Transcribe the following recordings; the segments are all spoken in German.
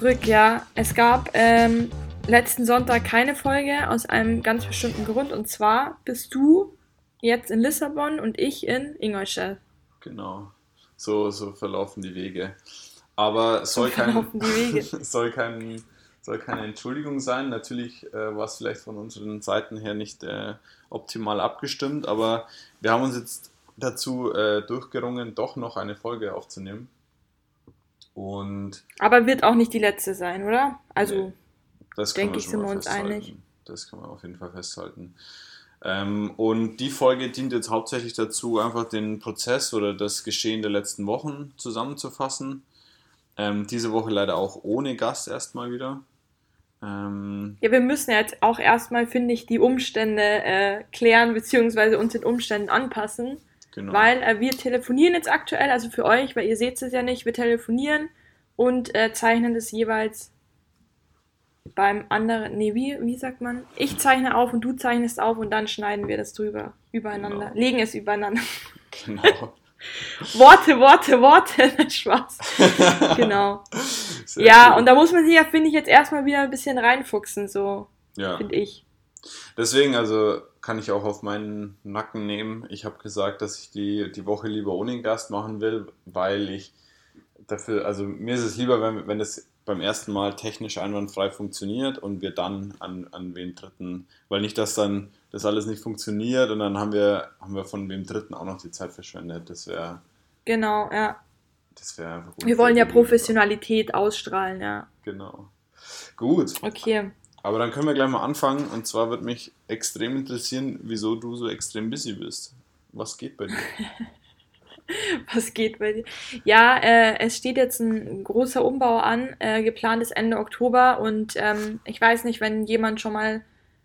Zurück, ja. Es gab ähm, letzten Sonntag keine Folge aus einem ganz bestimmten Grund. Und zwar bist du jetzt in Lissabon und ich in Ingolstadt. Genau. So, so verlaufen die Wege. Aber soll, so kein, soll, kein, soll keine Entschuldigung sein. Natürlich äh, war es vielleicht von unseren Seiten her nicht äh, optimal abgestimmt, aber wir haben uns jetzt dazu äh, durchgerungen, doch noch eine Folge aufzunehmen. Und aber wird auch nicht die letzte sein, oder? Also nee, denke ich, sind wir uns einig. Das kann man auf jeden Fall festhalten. Ähm, und die Folge dient jetzt hauptsächlich dazu, einfach den Prozess oder das Geschehen der letzten Wochen zusammenzufassen. Ähm, diese Woche leider auch ohne Gast erstmal wieder. Ähm, ja, wir müssen jetzt auch erstmal, finde ich, die Umstände äh, klären, beziehungsweise uns den Umständen anpassen. Genau. Weil äh, wir telefonieren jetzt aktuell, also für euch, weil ihr seht es ja nicht, wir telefonieren und äh, zeichnen das jeweils beim anderen, nee, wie, wie sagt man? Ich zeichne auf und du zeichnest auf und dann schneiden wir das drüber, übereinander, genau. legen es übereinander. Genau. Worte, Worte, Worte, Spaß. genau. Sehr ja, cool. und da muss man sich ja, finde ich, jetzt erstmal wieder ein bisschen reinfuchsen, so, ja. finde ich. Deswegen, also kann ich auch auf meinen Nacken nehmen. Ich habe gesagt, dass ich die, die Woche lieber ohne Gast machen will, weil ich dafür, also mir ist es lieber, wenn, wenn es beim ersten Mal technisch einwandfrei funktioniert und wir dann an, an wem Dritten, weil nicht, dass dann das alles nicht funktioniert und dann haben wir, haben wir von wem Dritten auch noch die Zeit verschwendet. Das wäre. Genau, ja. Das wäre einfach gut. Wir wollen ja Professionalität ausstrahlen, ja. Genau. Gut. Okay. Aber dann können wir gleich mal anfangen. Und zwar würde mich extrem interessieren, wieso du so extrem busy bist. Was geht bei dir? Was geht bei dir? Ja, äh, es steht jetzt ein großer Umbau an, äh, geplant ist Ende Oktober. Und ähm, ich weiß nicht, wenn jemand schon mal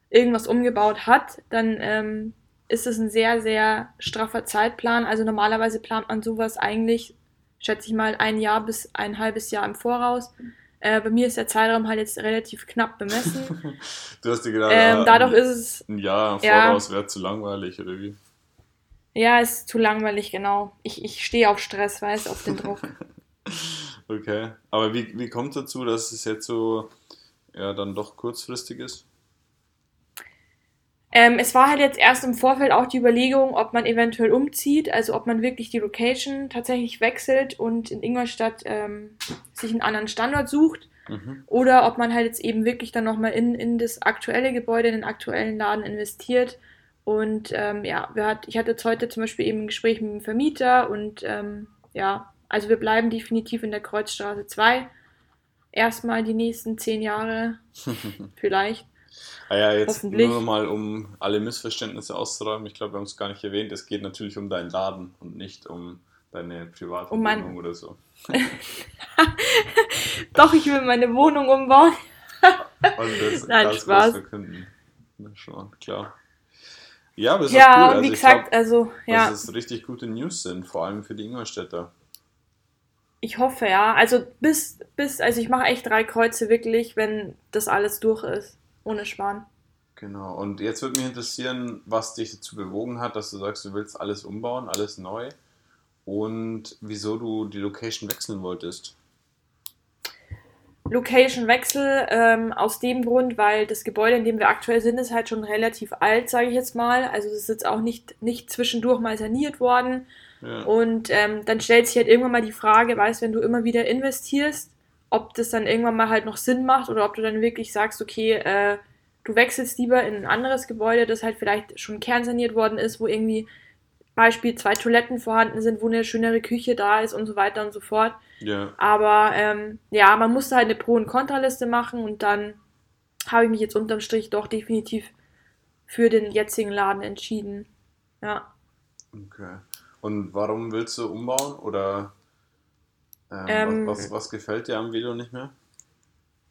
irgendwas umgebaut hat, dann ähm, ist es ein sehr, sehr straffer Zeitplan. Also normalerweise plant man sowas eigentlich, schätze ich mal, ein Jahr bis ein halbes Jahr im Voraus. Äh, bei mir ist der Zeitraum halt jetzt relativ knapp bemessen. du hast dir gedacht, ähm, ah, dadurch ist es. Ein Jahr Voraus ja, wäre zu langweilig, oder wie? Ja, ist zu langweilig, genau. Ich, ich stehe auf Stress, weiß, auf den Druck. okay. Aber wie, wie kommt es dazu, dass es jetzt so ja dann doch kurzfristig ist? Ähm, es war halt jetzt erst im Vorfeld auch die Überlegung, ob man eventuell umzieht, also ob man wirklich die Location tatsächlich wechselt und in Ingolstadt ähm, sich einen anderen Standort sucht. Mhm. Oder ob man halt jetzt eben wirklich dann nochmal in, in das aktuelle Gebäude, in den aktuellen Laden investiert. Und ähm, ja, wir hat, ich hatte jetzt heute zum Beispiel eben ein Gespräch mit dem Vermieter und ähm, ja, also wir bleiben definitiv in der Kreuzstraße 2. Erstmal die nächsten zehn Jahre vielleicht. Ah ja, jetzt nur mal, um alle Missverständnisse auszuräumen. Ich glaube, wir haben es gar nicht erwähnt. Es geht natürlich um deinen Laden und nicht um deine private um oder so. Doch, ich will meine Wohnung umbauen. und das Nein, ganz Spaß. verkünden. Schon, klar. Ja, aber ist ja, cool. Also wie gesagt, glaub, also, ja. Dass es richtig gute News sind, vor allem für die Ingolstädter. Ich hoffe, ja. Also bis, bis, also ich mache echt drei Kreuze wirklich, wenn das alles durch ist ohne Schwan. Genau, und jetzt würde mich interessieren, was dich dazu bewogen hat, dass du sagst, du willst alles umbauen, alles neu und wieso du die Location wechseln wolltest. Location Wechsel ähm, aus dem Grund, weil das Gebäude, in dem wir aktuell sind, ist halt schon relativ alt, sage ich jetzt mal. Also es ist jetzt auch nicht, nicht zwischendurch mal saniert worden. Ja. Und ähm, dann stellt sich halt irgendwann mal die Frage, weißt, wenn du immer wieder investierst, ob das dann irgendwann mal halt noch Sinn macht oder ob du dann wirklich sagst, okay, äh, du wechselst lieber in ein anderes Gebäude, das halt vielleicht schon kernsaniert worden ist, wo irgendwie Beispiel zwei Toiletten vorhanden sind, wo eine schönere Küche da ist und so weiter und so fort. Ja. Aber ähm, ja, man musste halt eine Pro- und Kontraliste machen und dann habe ich mich jetzt unterm Strich doch definitiv für den jetzigen Laden entschieden. Ja. Okay. Und warum willst du umbauen oder ähm, ähm, was, was, was, gefällt dir am Video nicht mehr?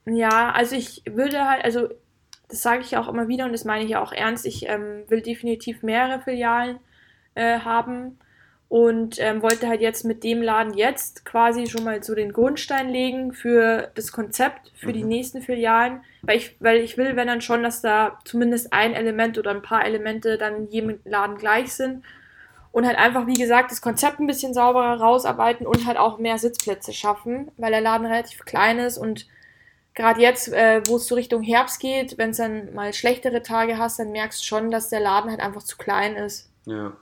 Ja, also ich würde halt, also das sage ich auch immer wieder und das meine ich ja auch ernst, ich ähm, will definitiv mehrere Filialen äh, haben und ähm, wollte halt jetzt mit dem Laden jetzt quasi schon mal so den Grundstein legen für das Konzept für mhm. die nächsten Filialen, weil ich, weil ich will, wenn dann schon, dass da zumindest ein Element oder ein paar Elemente dann in jedem Laden gleich sind und halt einfach, wie gesagt, das Konzept ein bisschen sauberer rausarbeiten und halt auch mehr Sitzplätze schaffen, weil der Laden relativ klein ist und gerade jetzt, äh, wo es so Richtung Herbst geht, wenn es dann mal schlechtere Tage hast, dann merkst du schon, dass der Laden halt einfach zu klein ist. Ja.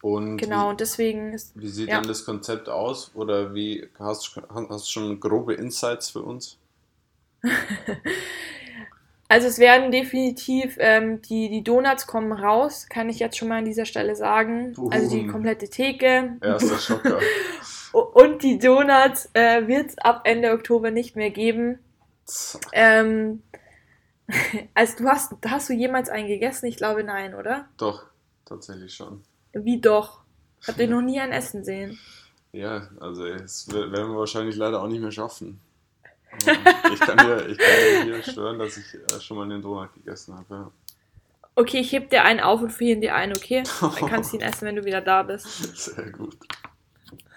Und genau, wie, und deswegen ist. Wie sieht ja. denn das Konzept aus? Oder wie hast du schon grobe Insights für uns? also es werden definitiv ähm, die, die Donuts kommen raus, kann ich jetzt schon mal an dieser Stelle sagen. Boom. Also die komplette Theke. Erster Schocker. und die Donuts äh, wird es ab Ende Oktober nicht mehr geben. Ähm, also du hast, hast du jemals einen gegessen? Ich glaube nein, oder? Doch, tatsächlich schon. Wie doch? Habt ihr noch nie ein Essen sehen? Ja, also das werden wir wahrscheinlich leider auch nicht mehr schaffen. Ich, kann dir, ich kann dir hier schwören, dass ich äh, schon mal einen Donut gegessen habe. Ja. Okay, ich heb dir einen auf und friere dir einen, okay? Dann kannst du ihn essen, wenn du wieder da bist. Sehr gut.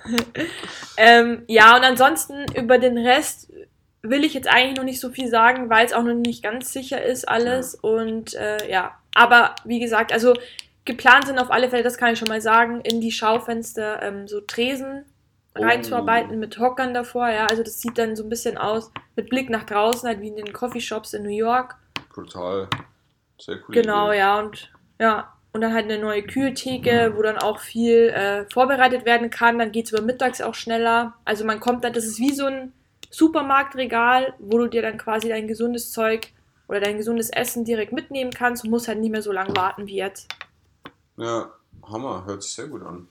ähm, ja, und ansonsten über den Rest will ich jetzt eigentlich noch nicht so viel sagen, weil es auch noch nicht ganz sicher ist alles. Ja. Und äh, ja, aber wie gesagt, also geplant sind auf alle Fälle, das kann ich schon mal sagen, in die Schaufenster ähm, so Tresen oh. reinzuarbeiten mit Hockern davor. Ja, also das sieht dann so ein bisschen aus mit Blick nach draußen, halt wie in den Coffeeshops in New York. Brutal. Sehr cool. Genau, Idee. ja, und ja, und dann halt eine neue Kühltheke, mhm. wo dann auch viel äh, vorbereitet werden kann. Dann geht es über mittags auch schneller. Also man kommt dann, das ist wie so ein Supermarktregal, wo du dir dann quasi dein gesundes Zeug oder dein gesundes Essen direkt mitnehmen kannst und musst halt nicht mehr so lange warten wie jetzt. Ja, Hammer, hört sich sehr gut an.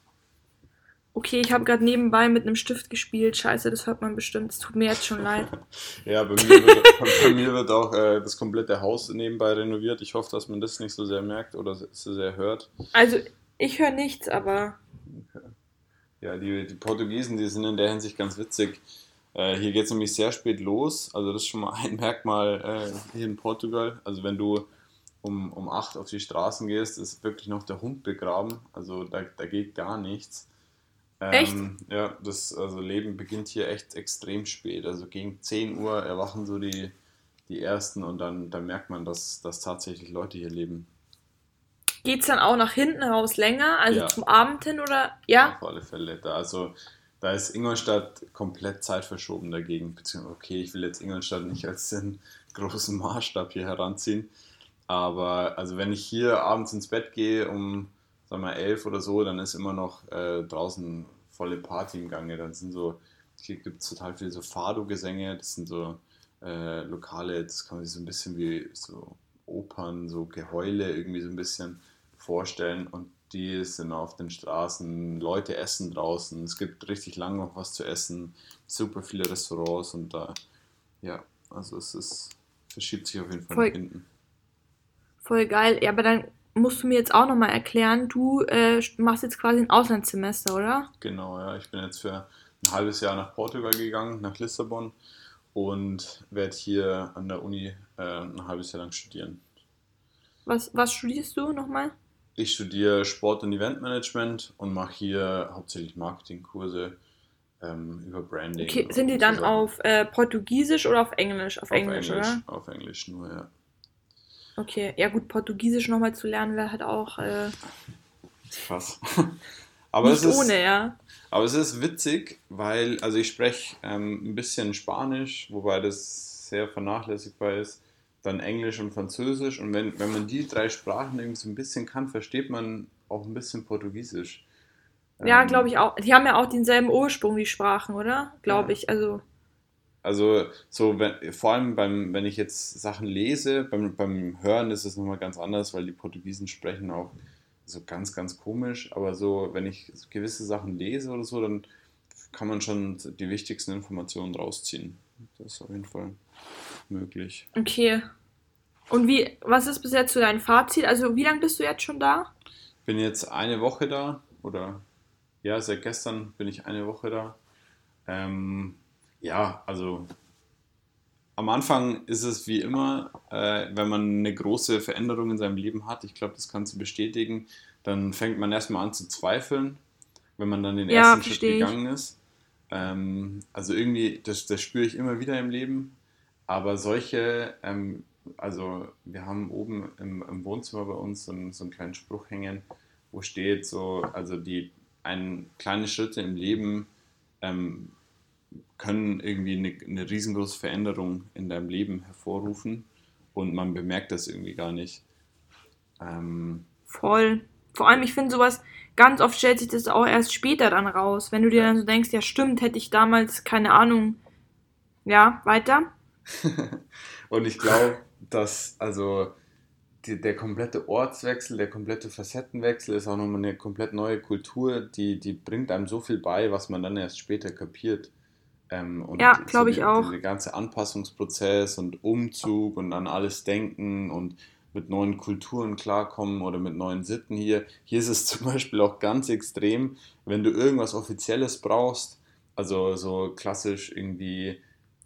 Okay, ich habe gerade nebenbei mit einem Stift gespielt. Scheiße, das hört man bestimmt. Es tut mir jetzt schon leid. ja, bei mir wird, bei mir wird auch äh, das komplette Haus nebenbei renoviert. Ich hoffe, dass man das nicht so sehr merkt oder so sehr hört. Also, ich höre nichts, aber. Ja, die, die Portugiesen, die sind in der Hinsicht ganz witzig. Äh, hier geht es nämlich sehr spät los. Also, das ist schon mal ein Merkmal äh, hier in Portugal. Also, wenn du um, um 8 auf die Straßen gehst, ist wirklich noch der Hund begraben. Also, da, da geht gar nichts. Echt? Ähm, ja, das also Leben beginnt hier echt extrem spät. Also gegen 10 Uhr erwachen so die, die ersten und dann, dann merkt man, dass, dass tatsächlich Leute hier leben. Geht es dann auch nach hinten raus länger, also ja. zum Abend hin oder ja? Auf alle Fälle. Da, also da ist Ingolstadt komplett zeitverschoben dagegen. Beziehungsweise, okay, ich will jetzt Ingolstadt nicht als den großen Maßstab hier heranziehen. Aber also wenn ich hier abends ins Bett gehe um sagen wir elf oder so, dann ist immer noch äh, draußen volle Party im Gange. Dann sind so, hier gibt es total viele so Fado-Gesänge, das sind so äh, Lokale, das kann man sich so ein bisschen wie so Opern, so Geheule irgendwie so ein bisschen vorstellen und die sind auf den Straßen, Leute essen draußen, es gibt richtig lange noch was zu essen, super viele Restaurants und da, ja, also es ist, verschiebt sich auf jeden Fall voll, nach hinten. Voll geil, ja, aber dann musst du mir jetzt auch nochmal erklären, du äh, machst jetzt quasi ein Auslandssemester, oder? Genau, ja. Ich bin jetzt für ein halbes Jahr nach Portugal gegangen, nach Lissabon und werde hier an der Uni äh, ein halbes Jahr lang studieren. Was, was studierst du nochmal? Ich studiere Sport- und Eventmanagement und mache hier hauptsächlich Marketingkurse ähm, über Branding. Okay, sind die dann auf äh, Portugiesisch oder auf Englisch? Auf, auf Englisch, Englisch, oder? Auf Englisch nur, ja. Okay, ja gut, Portugiesisch nochmal zu lernen wäre halt auch. Äh, Krass. aber nicht es ist, ohne, ja. Aber es ist witzig, weil, also ich spreche ähm, ein bisschen Spanisch, wobei das sehr vernachlässigbar ist. Dann Englisch und Französisch. Und wenn, wenn man die drei Sprachen irgendwie so ein bisschen kann, versteht man auch ein bisschen Portugiesisch. Ja, ähm, glaube ich auch. Die haben ja auch denselben Ursprung, die Sprachen, oder? Glaube ja. ich. Also. Also so, wenn, vor allem beim, wenn ich jetzt Sachen lese, beim, beim Hören ist es nochmal ganz anders, weil die Portugiesen sprechen auch so ganz, ganz komisch. Aber so, wenn ich gewisse Sachen lese oder so, dann kann man schon die wichtigsten Informationen rausziehen. Das ist auf jeden Fall möglich. Okay. Und wie, was ist bis jetzt so dein Fazit? Also wie lange bist du jetzt schon da? Ich bin jetzt eine Woche da oder ja, seit gestern bin ich eine Woche da. Ähm, ja, also am Anfang ist es wie immer, äh, wenn man eine große Veränderung in seinem Leben hat, ich glaube, das kannst du bestätigen, dann fängt man erstmal an zu zweifeln, wenn man dann den ja, ersten Schritt gegangen ist. Ähm, also irgendwie, das, das spüre ich immer wieder im Leben. Aber solche, ähm, also wir haben oben im, im, Wohnzimmer bei uns so einen, so einen kleinen Spruch hängen, wo steht so, also die ein, kleine Schritte im Leben ähm, können irgendwie eine, eine riesengroße Veränderung in deinem Leben hervorrufen und man bemerkt das irgendwie gar nicht. Ähm, Voll. Vor allem, ich finde sowas, ganz oft stellt sich das auch erst später dann raus. Wenn du dir dann so denkst, ja stimmt, hätte ich damals, keine Ahnung, ja, weiter. und ich glaube, dass, also, die, der komplette Ortswechsel, der komplette Facettenwechsel ist auch nochmal eine komplett neue Kultur, die, die bringt einem so viel bei, was man dann erst später kapiert. Ähm, ja, glaube so ich auch. Der ganze Anpassungsprozess und Umzug und an alles denken und mit neuen Kulturen klarkommen oder mit neuen Sitten hier. Hier ist es zum Beispiel auch ganz extrem, wenn du irgendwas Offizielles brauchst, also so klassisch irgendwie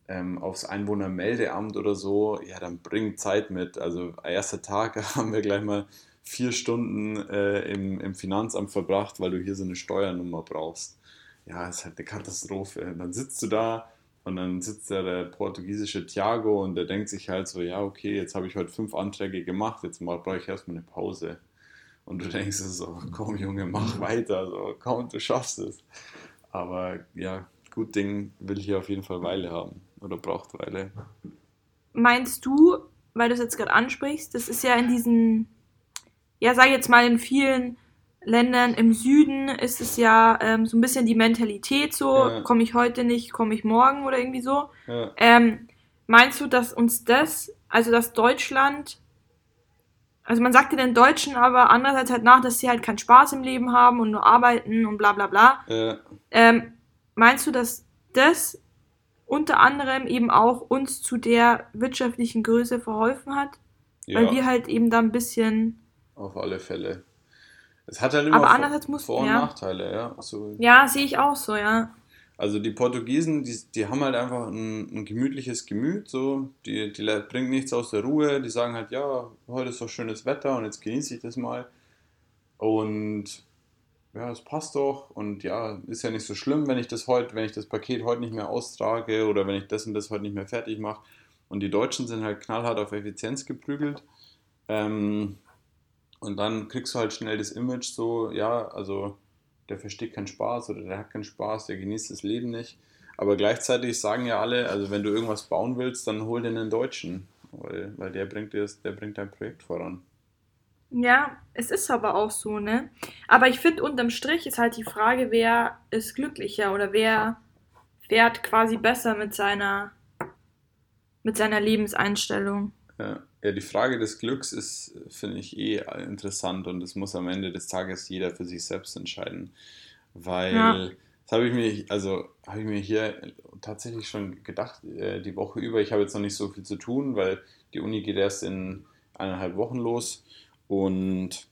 ähm, aufs Einwohnermeldeamt oder so, ja, dann bring Zeit mit. Also erster Tag haben wir gleich mal vier Stunden äh, im, im Finanzamt verbracht, weil du hier so eine Steuernummer brauchst. Ja, ist halt eine Katastrophe. Dann sitzt du da und dann sitzt da der portugiesische Thiago und der denkt sich halt so, ja, okay, jetzt habe ich heute fünf Anträge gemacht, jetzt brauche ich erstmal eine Pause. Und du denkst so, komm Junge, mach weiter, so, komm, du schaffst es. Aber ja, gut Ding will hier auf jeden Fall Weile haben oder braucht Weile. Meinst du, weil du es jetzt gerade ansprichst, das ist ja in diesen, ja, sag jetzt mal in vielen Ländern im Süden ist es ja ähm, so ein bisschen die Mentalität so, ja. komme ich heute nicht, komme ich morgen oder irgendwie so. Ja. Ähm, meinst du, dass uns das, also dass Deutschland, also man sagt ja den Deutschen aber andererseits halt nach, dass sie halt keinen Spaß im Leben haben und nur arbeiten und bla bla bla. Ja. Ähm, meinst du, dass das unter anderem eben auch uns zu der wirtschaftlichen Größe verholfen hat? Weil wir halt eben da ein bisschen... Auf alle Fälle. Es hat halt immer Aber andererseits muss, Vor- und ja. Nachteile, ja. So. Ja, sehe ich auch so, ja. Also die Portugiesen, die, die haben halt einfach ein, ein gemütliches Gemüt, so, die, die bringen nichts aus der Ruhe, die sagen halt, ja, heute ist doch schönes Wetter und jetzt genieße ich das mal. Und ja, es passt doch und ja, ist ja nicht so schlimm, wenn ich das heute, wenn ich das Paket heute nicht mehr austrage oder wenn ich das und das heute nicht mehr fertig mache. Und die Deutschen sind halt knallhart auf Effizienz geprügelt. Ähm, und dann kriegst du halt schnell das Image so, ja, also der versteht keinen Spaß oder der hat keinen Spaß, der genießt das Leben nicht. Aber gleichzeitig sagen ja alle, also wenn du irgendwas bauen willst, dann hol den einen Deutschen, weil, weil der bringt dir der bringt dein Projekt voran. Ja, es ist aber auch so, ne? Aber ich finde, unterm Strich ist halt die Frage, wer ist glücklicher oder wer fährt quasi besser mit seiner, mit seiner Lebenseinstellung. Ja. Ja, die Frage des Glücks ist, finde ich, eh interessant und das muss am Ende des Tages jeder für sich selbst entscheiden. Weil ja. das habe ich mir, also habe ich mir hier tatsächlich schon gedacht, äh, die Woche über, ich habe jetzt noch nicht so viel zu tun, weil die Uni geht erst in eineinhalb Wochen los und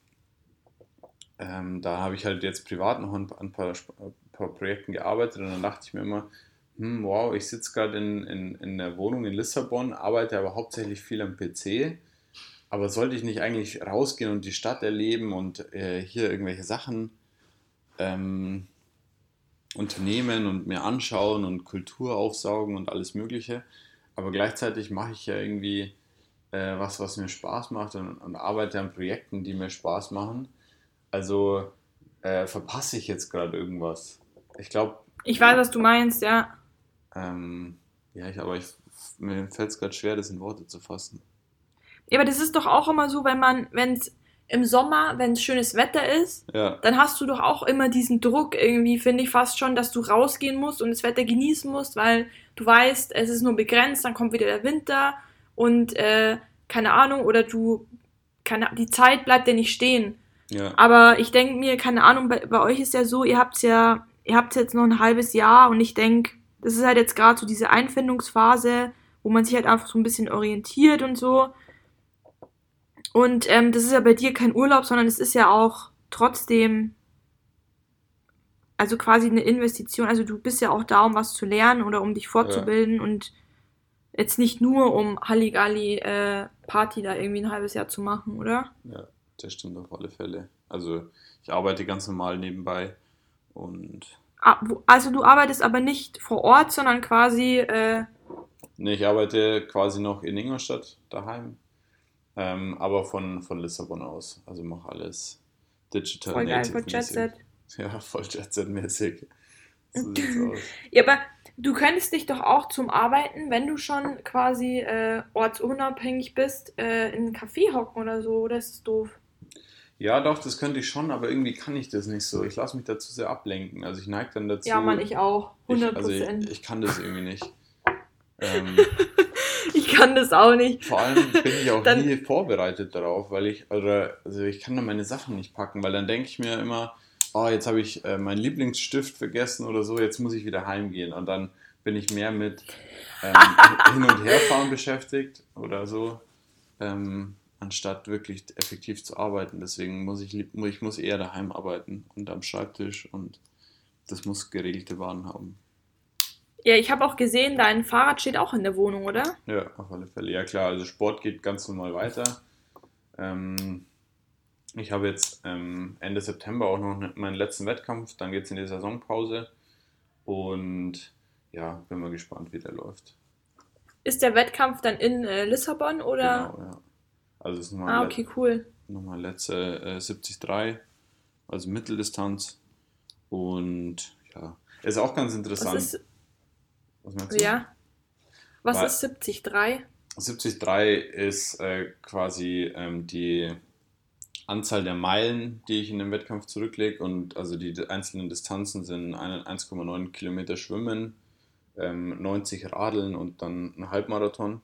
ähm, da habe ich halt jetzt privat noch an ein paar, ein paar Projekten gearbeitet und dann dachte ich mir immer, hm, wow, ich sitze gerade in, in, in der Wohnung in Lissabon, arbeite aber hauptsächlich viel am PC. Aber sollte ich nicht eigentlich rausgehen und die Stadt erleben und äh, hier irgendwelche Sachen ähm, unternehmen und mir anschauen und Kultur aufsaugen und alles Mögliche? Aber gleichzeitig mache ich ja irgendwie äh, was, was mir Spaß macht und, und, arbeite an Projekten, die mir Spaß machen. Also äh, verpasse ich jetzt gerade irgendwas. Ich glaube. Ich weiß, was du meinst, ja. Ähm, ja, ich, aber ich, mir fällt es gerade schwer, das in Worte zu fassen. Ja, aber das ist doch auch immer so, wenn man, wenn es im Sommer, wenn es schönes Wetter ist, ja. dann hast du doch auch immer diesen Druck irgendwie, finde ich fast schon, dass du rausgehen musst und das Wetter genießen musst, weil du weißt, es ist nur begrenzt, dann kommt wieder der Winter und äh, keine Ahnung, oder du, keine, die Zeit bleibt ja nicht stehen. Ja. Aber ich denke mir, keine Ahnung, bei, bei euch ist ja so, ihr habt ja, ihr habt jetzt noch ein halbes Jahr und ich denke, das ist halt jetzt gerade so diese Einfindungsphase, wo man sich halt einfach so ein bisschen orientiert und so. Und ähm, das ist ja bei dir kein Urlaub, sondern es ist ja auch trotzdem, also quasi eine Investition. Also du bist ja auch da, um was zu lernen oder um dich fortzubilden ja. und jetzt nicht nur um Halligalli äh, Party da irgendwie ein halbes Jahr zu machen, oder? Ja, das stimmt auf alle Fälle. Also ich arbeite ganz normal nebenbei und also du arbeitest aber nicht vor Ort, sondern quasi. Äh nee, ich arbeite quasi noch in Ingolstadt daheim, ähm, aber von, von Lissabon aus. Also mache alles Digital voll. Geil, voll Jet Set. Ja, voll Jet Set-mäßig. So ja, aber du könntest dich doch auch zum Arbeiten, wenn du schon quasi äh, ortsunabhängig bist, äh, in einen Café hocken oder so, oder ist das doof? Ja, doch, das könnte ich schon, aber irgendwie kann ich das nicht so. Ich lasse mich dazu sehr ablenken. Also ich neige dann dazu. Ja, Mann, ich auch. 100%. Ich, also ich, ich kann das irgendwie nicht. ähm, ich kann das auch nicht. Vor allem bin ich auch dann, nie vorbereitet darauf, weil ich, oder, also ich kann dann meine Sachen nicht packen, weil dann denke ich mir immer, oh, jetzt habe ich äh, meinen Lieblingsstift vergessen oder so, jetzt muss ich wieder heimgehen. Und dann bin ich mehr mit ähm, Hin- und Herfahren beschäftigt oder so, ähm, anstatt wirklich effektiv zu arbeiten. Deswegen muss ich, ich muss eher daheim arbeiten und am Schreibtisch und das muss geregelte Waren haben. Ja, ich habe auch gesehen, dein Fahrrad steht auch in der Wohnung, oder? Ja, auf alle Fälle. Ja klar, also Sport geht ganz normal weiter. Ähm, ich habe jetzt ähm, Ende September auch noch ne, meinen letzten Wettkampf, dann geht es in die Saisonpause und ja, bin mal gespannt, wie der läuft. Ist der Wettkampf dann in äh, Lissabon oder? Genau, ja. Also es ist nochmal ah, okay, cool. nochmal letzte äh, 73, also Mitteldistanz und ja, ist auch ganz interessant. Was, ist, Was meinst du? Ja. Was Weil, ist 73? 73 ist äh, quasi ähm, die Anzahl der Meilen, die ich in dem Wettkampf zurücklege. Und also die einzelnen Distanzen sind 1,9 Kilometer Schwimmen, ähm, 90 Radeln und dann ein Halbmarathon.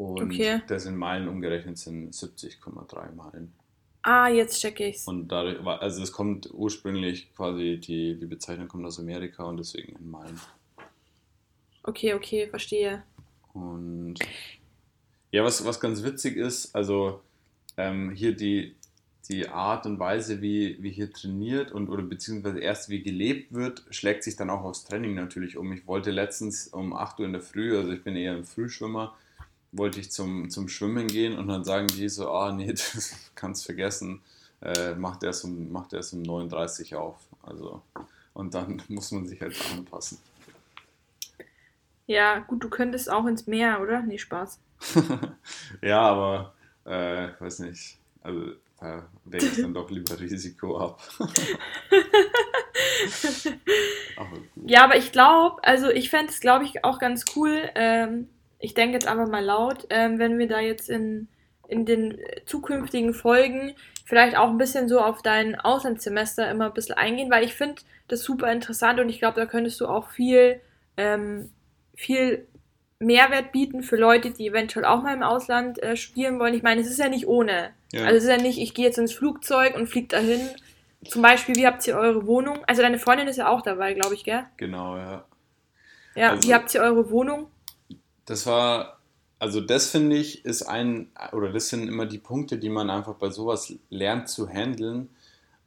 Und okay. das in Meilen umgerechnet sind 70,3 Meilen. Ah, jetzt checke ich's. Und dadurch, also es kommt ursprünglich quasi, die, die Bezeichnung kommt aus Amerika und deswegen in Meilen. Okay, okay, verstehe. Und ja, was, was ganz witzig ist, also ähm, hier die, die Art und Weise, wie, wie hier trainiert und oder beziehungsweise erst wie gelebt wird, schlägt sich dann auch aufs Training natürlich um. Ich wollte letztens um 8 Uhr in der Früh, also ich bin eher ein Frühschwimmer, wollte ich zum, zum Schwimmen gehen und dann sagen die so, ah nee, das kannst vergessen, äh, macht erst um, macht erst um 39 auf. Also, und dann muss man sich halt anpassen. Ja, gut, du könntest auch ins Meer, oder? Nee, Spaß. ja, aber äh, weiß nicht. Also da wäge ich dann doch lieber Risiko ab. aber ja, aber ich glaube, also ich fände es, glaube ich, auch ganz cool. Ähm, ich denke jetzt einfach mal laut, ähm, wenn wir da jetzt in, in den zukünftigen Folgen vielleicht auch ein bisschen so auf dein Auslandssemester immer ein bisschen eingehen, weil ich finde das super interessant und ich glaube, da könntest du auch viel, ähm, viel Mehrwert bieten für Leute, die eventuell auch mal im Ausland äh, spielen wollen. Ich meine, es ist ja nicht ohne. Ja. Also es ist ja nicht, ich gehe jetzt ins Flugzeug und fliege dahin. Zum Beispiel, wie habt ihr eure Wohnung? Also deine Freundin ist ja auch dabei, glaube ich, gell? Genau, ja. Ja, also, wie habt ihr eure Wohnung? Das war, also das finde ich, ist ein, oder das sind immer die Punkte, die man einfach bei sowas lernt zu handeln,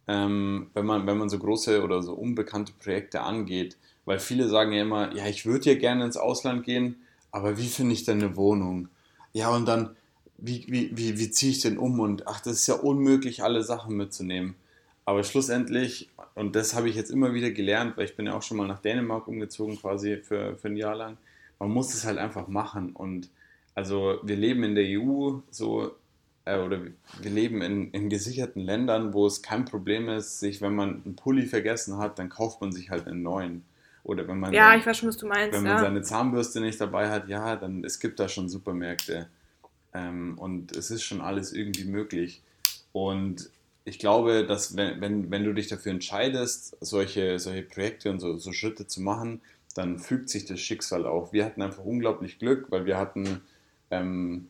ähm, wenn, man, wenn man so große oder so unbekannte Projekte angeht. Weil viele sagen ja immer, ja, ich würde ja gerne ins Ausland gehen, aber wie finde ich denn eine Wohnung? Ja, und dann, wie, wie, wie, wie ziehe ich denn um? Und ach, das ist ja unmöglich, alle Sachen mitzunehmen. Aber schlussendlich, und das habe ich jetzt immer wieder gelernt, weil ich bin ja auch schon mal nach Dänemark umgezogen, quasi für, für ein Jahr lang. Man muss es halt einfach machen. Und also wir leben in der EU so, äh, oder wir leben in, in gesicherten Ländern, wo es kein Problem ist, sich, wenn man einen Pulli vergessen hat, dann kauft man sich halt einen neuen. Oder wenn man, ja, ich weiß schon, was du meinst, wenn man ja. seine Zahnbürste nicht dabei hat, ja, dann es gibt da schon Supermärkte. Ähm, und es ist schon alles irgendwie möglich. Und ich glaube, dass wenn, wenn, wenn du dich dafür entscheidest, solche, solche Projekte und so, so Schritte zu machen, dann fügt sich das Schicksal auf. Wir hatten einfach unglaublich Glück, weil wir hatten ähm,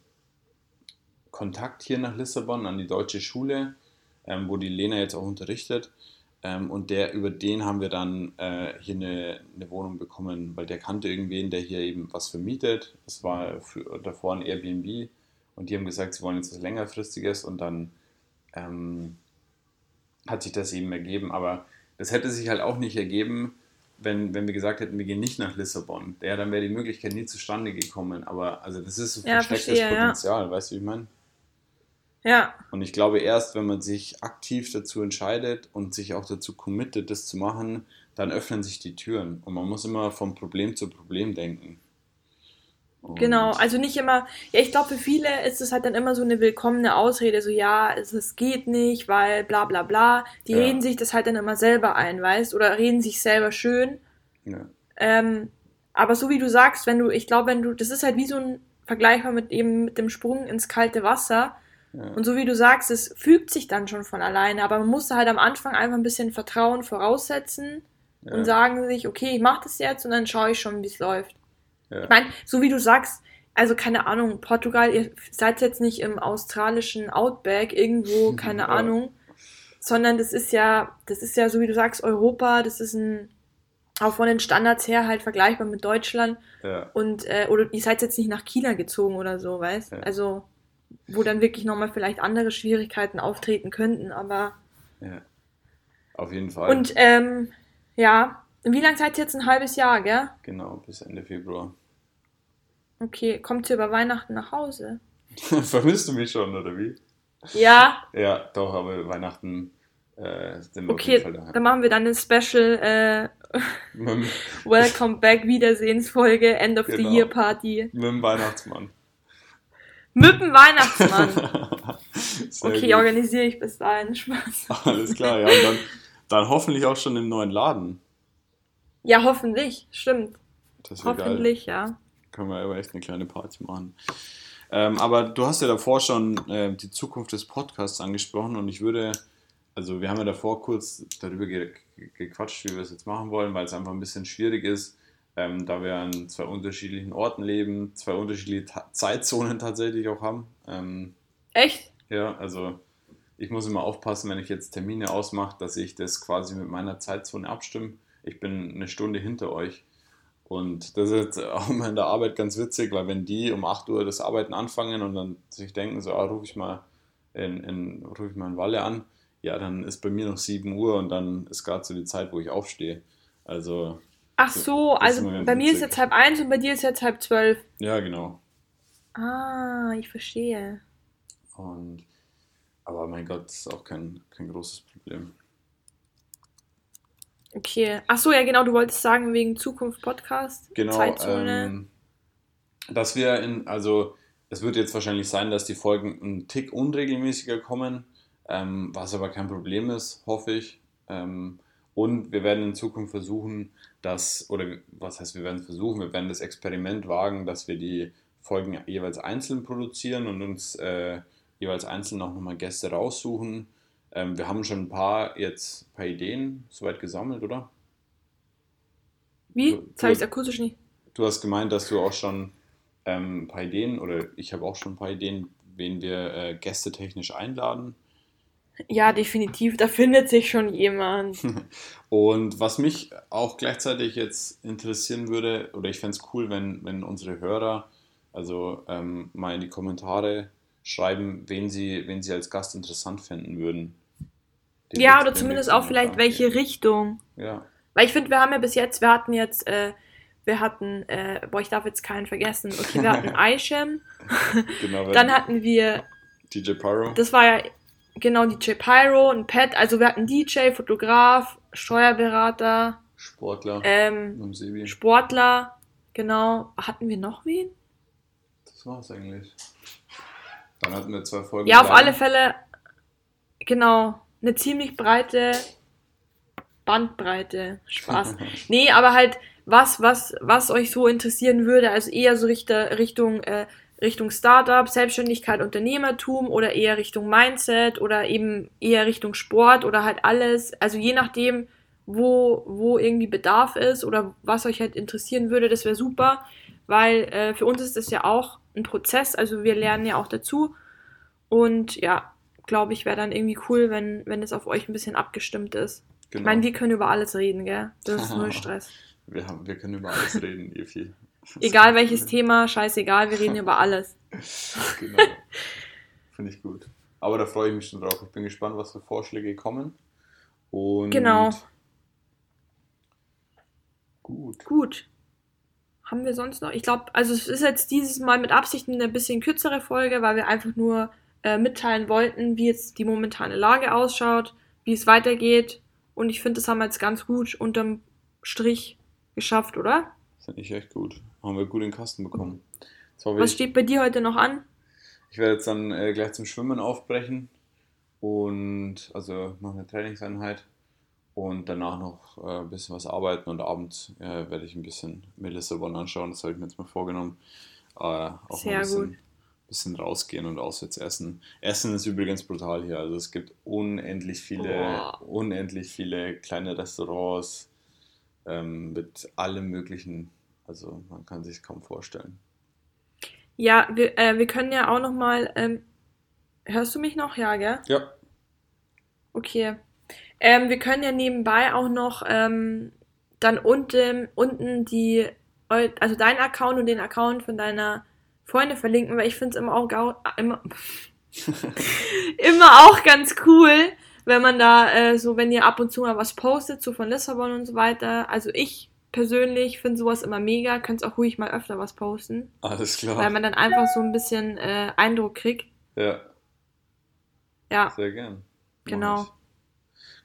Kontakt hier nach Lissabon an die deutsche Schule, ähm, wo die Lena jetzt auch unterrichtet. Ähm, und der, über den haben wir dann äh, hier eine, eine, Wohnung bekommen, weil der kannte irgendwen, der hier eben was vermietet. Das war für, davor ein Airbnb und die haben gesagt, sie wollen jetzt was längerfristiges und dann ähm, hat sich das eben ergeben. Aber das hätte sich halt auch nicht ergeben, wenn, wenn wir gesagt hätten, wir gehen nicht nach Lissabon. Ja, dann wäre die Möglichkeit nie zustande gekommen. Aber also das ist so ja, verstecktes verstehe, Potenzial, ja. weißt du, wie ich meine? Ja. Und ich glaube, erst wenn man sich aktiv dazu entscheidet und sich auch dazu committet, das zu machen, dann öffnen sich die Türen. Und man muss immer vom Problem zu Problem denken. Und genau, also nicht immer, ja, ich glaube, für viele ist es halt dann immer so eine willkommene Ausrede, so ja, es, es geht nicht, weil bla bla bla. Die ja. reden sich das halt dann immer selber ein, weißt oder reden sich selber schön. Ja. Ähm, aber so wie du sagst, wenn du, ich glaube, wenn du, das ist halt wie so ein vergleichbar mit eben mit dem Sprung ins kalte Wasser. Ja. Und so wie du sagst, es fügt sich dann schon von alleine, aber man muss halt am Anfang einfach ein bisschen Vertrauen voraussetzen und sagen sich, okay, ich mache das jetzt und dann schaue ich schon, wie es läuft. Ja. Ich meine, so wie du sagst, also keine Ahnung, Portugal, ihr seid jetzt nicht im australischen Outback irgendwo, keine ja. Ahnung, sondern das ist ja, das ist ja so wie du sagst, Europa, das ist ein auch von den Standards her halt vergleichbar mit Deutschland. Ja. Und äh, oder ihr seid jetzt nicht nach China gezogen oder so, weißt? Ja. Also wo dann wirklich nochmal vielleicht andere Schwierigkeiten auftreten könnten, aber. Ja. Auf jeden Fall. Und ähm, ja, wie lange seid ihr jetzt? Ein halbes Jahr, gell? Genau, bis Ende Februar. Okay, kommt ihr über Weihnachten nach Hause? Vermisst du mich schon, oder wie? Ja. Ja, doch, aber Weihnachten äh, sind wir okay, auf jeden Fall daheim. dann machen wir dann eine Special äh, Welcome Back Wiedersehensfolge, End of genau. the Year Party. Mit dem Weihnachtsmann. Mit dem Weihnachtsmann. okay, gut. organisiere ich bis dahin. Spaß. Alles klar, ja. Und dann, dann hoffentlich auch schon im neuen Laden. Ja, hoffentlich, stimmt. hoffentlich, geil. ja. Können wir aber echt eine kleine Party machen. Ähm, aber du hast ja davor schon äh, die Zukunft des Podcasts angesprochen und ich würde, also wir haben ja davor kurz darüber ge gequatscht, wie wir es jetzt machen wollen, weil es einfach ein bisschen schwierig ist, ähm, da wir an zwei unterschiedlichen Orten leben, zwei unterschiedliche Ta Zeitzonen tatsächlich auch haben. Ähm, Echt? Ja, also ich muss immer aufpassen, wenn ich jetzt Termine ausmache, dass ich das quasi mit meiner Zeitzone abstimme. Ich bin eine Stunde hinter euch. Und das ist jetzt auch immer in der Arbeit ganz witzig, weil wenn die um 8 Uhr das Arbeiten anfangen und dann sich denken, so, ah, rufe ich mal in, in, ruf ich mal in Walle an, ja, dann ist bei mir noch 7 Uhr und dann ist gerade so die Zeit, wo ich aufstehe. Also. Ach so, also bei witzig. mir ist jetzt halb eins und bei dir ist jetzt halb zwölf. Ja, genau. Ah, ich verstehe. Und aber mein Gott, das ist auch kein, kein großes Problem. Okay. Ach so, ja, genau, du wolltest sagen, wegen Zukunft Podcast. Genau. Zeitzone. Ähm, dass wir in, also es wird jetzt wahrscheinlich sein, dass die Folgen einen Tick unregelmäßiger kommen, ähm, was aber kein Problem ist, hoffe ich. Ähm, und wir werden in Zukunft versuchen, dass, oder was heißt, wir werden es versuchen, wir werden das Experiment wagen, dass wir die Folgen jeweils einzeln produzieren und uns äh, jeweils einzeln auch nochmal Gäste raussuchen. Ähm, wir haben schon ein paar jetzt ein paar Ideen soweit gesammelt, oder? Wie? Du, habe ich es akustisch nicht. Du hast gemeint, dass du auch schon ähm, ein paar Ideen, oder ich habe auch schon ein paar Ideen, wen wir äh, gästetechnisch einladen. Ja, definitiv, da findet sich schon jemand. Und was mich auch gleichzeitig jetzt interessieren würde, oder ich fände es cool, wenn, wenn unsere Hörer also ähm, mal in die Kommentare schreiben, wen sie, wen sie als Gast interessant finden würden. Ja, oder zumindest auch vielleicht welche. Richtung. Ja. Weil ich finde, wir haben ja bis jetzt, wir hatten jetzt, äh, wir hatten, äh, boah, ich darf jetzt keinen vergessen. Okay, wir hatten Aishem. genau, Dann hatten wir DJ Pyro. Das war ja genau DJ Pyro, ein Pet. Also wir hatten DJ, Fotograf, Steuerberater. Sportler. Ähm, Sportler, genau. Hatten wir noch wen? Das war's eigentlich. Dann hatten wir zwei Folgen. Ja, auf alle Fälle, genau, eine ziemlich breite Bandbreite. Spaß. nee, aber halt was, was, was euch so interessieren würde, also eher so Richter, Richtung, äh, Richtung Startup, Selbstständigkeit, Unternehmertum oder eher Richtung Mindset oder eben eher Richtung Sport oder halt alles. Also je nachdem, wo, wo irgendwie Bedarf ist oder was euch halt interessieren würde, das wäre super, weil äh, für uns ist das ja auch ein Prozess, also wir lernen ja auch dazu. Und ja, glaube ich, wäre dann irgendwie cool, wenn, wenn es auf euch ein bisschen abgestimmt ist. Genau. Ich meine, wir können über alles reden, gell? Das ist null Stress. Wir, haben, wir können über alles reden, Evi. Egal welches Thema, scheißegal, wir reden über alles. genau. Finde ich gut. Aber da freue ich mich schon drauf. Ich bin gespannt, was für Vorschläge kommen. Und genau. Gut. Gut haben wir sonst noch? Ich glaube, also es ist jetzt dieses Mal mit Absicht eine bisschen kürzere Folge, weil wir einfach nur äh, mitteilen wollten, wie jetzt die momentane Lage ausschaut, wie es weitergeht. Und ich finde, das haben wir jetzt ganz gut unterm Strich geschafft, oder? Finde ich echt gut. Haben wir gut in den Kasten bekommen. Was steht bei dir heute noch an? Ich werde jetzt dann äh, gleich zum Schwimmen aufbrechen und also noch eine Trainingseinheit und danach noch äh, ein bisschen was arbeiten und abends äh, werde ich ein bisschen mir Lissabon anschauen. Das habe ich mir jetzt mal vorgenommen. Äh, auch Sehr ein bisschen, gut. Bisschen rausgehen und auswärts essen. Essen ist übrigens brutal hier. Also es gibt unendlich viele, oh. unendlich viele kleine Restaurants ähm, mit allem möglichen. Also man kann sich kaum vorstellen. Ja, wir, äh, wir können ja auch noch mal. Ähm, hörst du mich noch? Ja, gell? Ja. Okay. Ähm, wir können ja nebenbei auch noch ähm, dann unten, unten die, also deinen Account und den Account von deiner Freundin verlinken, weil ich finde es immer auch immer, immer auch ganz cool, wenn man da äh, so, wenn ihr ab und zu mal was postet, so von Lissabon und so weiter. Also ich persönlich finde sowas immer mega, könnt auch ruhig mal öfter was posten. Alles klar. Weil man dann einfach so ein bisschen äh, Eindruck kriegt. Ja. Ja. Sehr gern. Genau.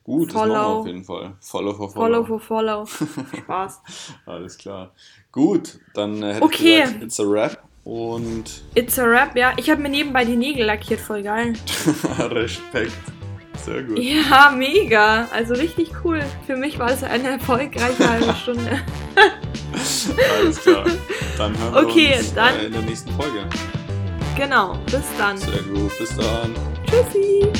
Gut, follow. das machen wir auf jeden Fall. Follow for Follow. Follow for Follow. Spaß. Alles klar. Gut, dann äh, hätte okay. ich gesagt, it's a rap. Und. It's a rap, ja. Ich habe mir nebenbei die Nägel lackiert, voll geil. Respekt. Sehr gut. Ja, mega. Also richtig cool. Für mich war es eine erfolgreiche halbe Stunde. Alles klar. Dann hören wir okay, uns dann, in der nächsten Folge. Genau. Bis dann. Sehr gut. Bis dann. Tschüssi.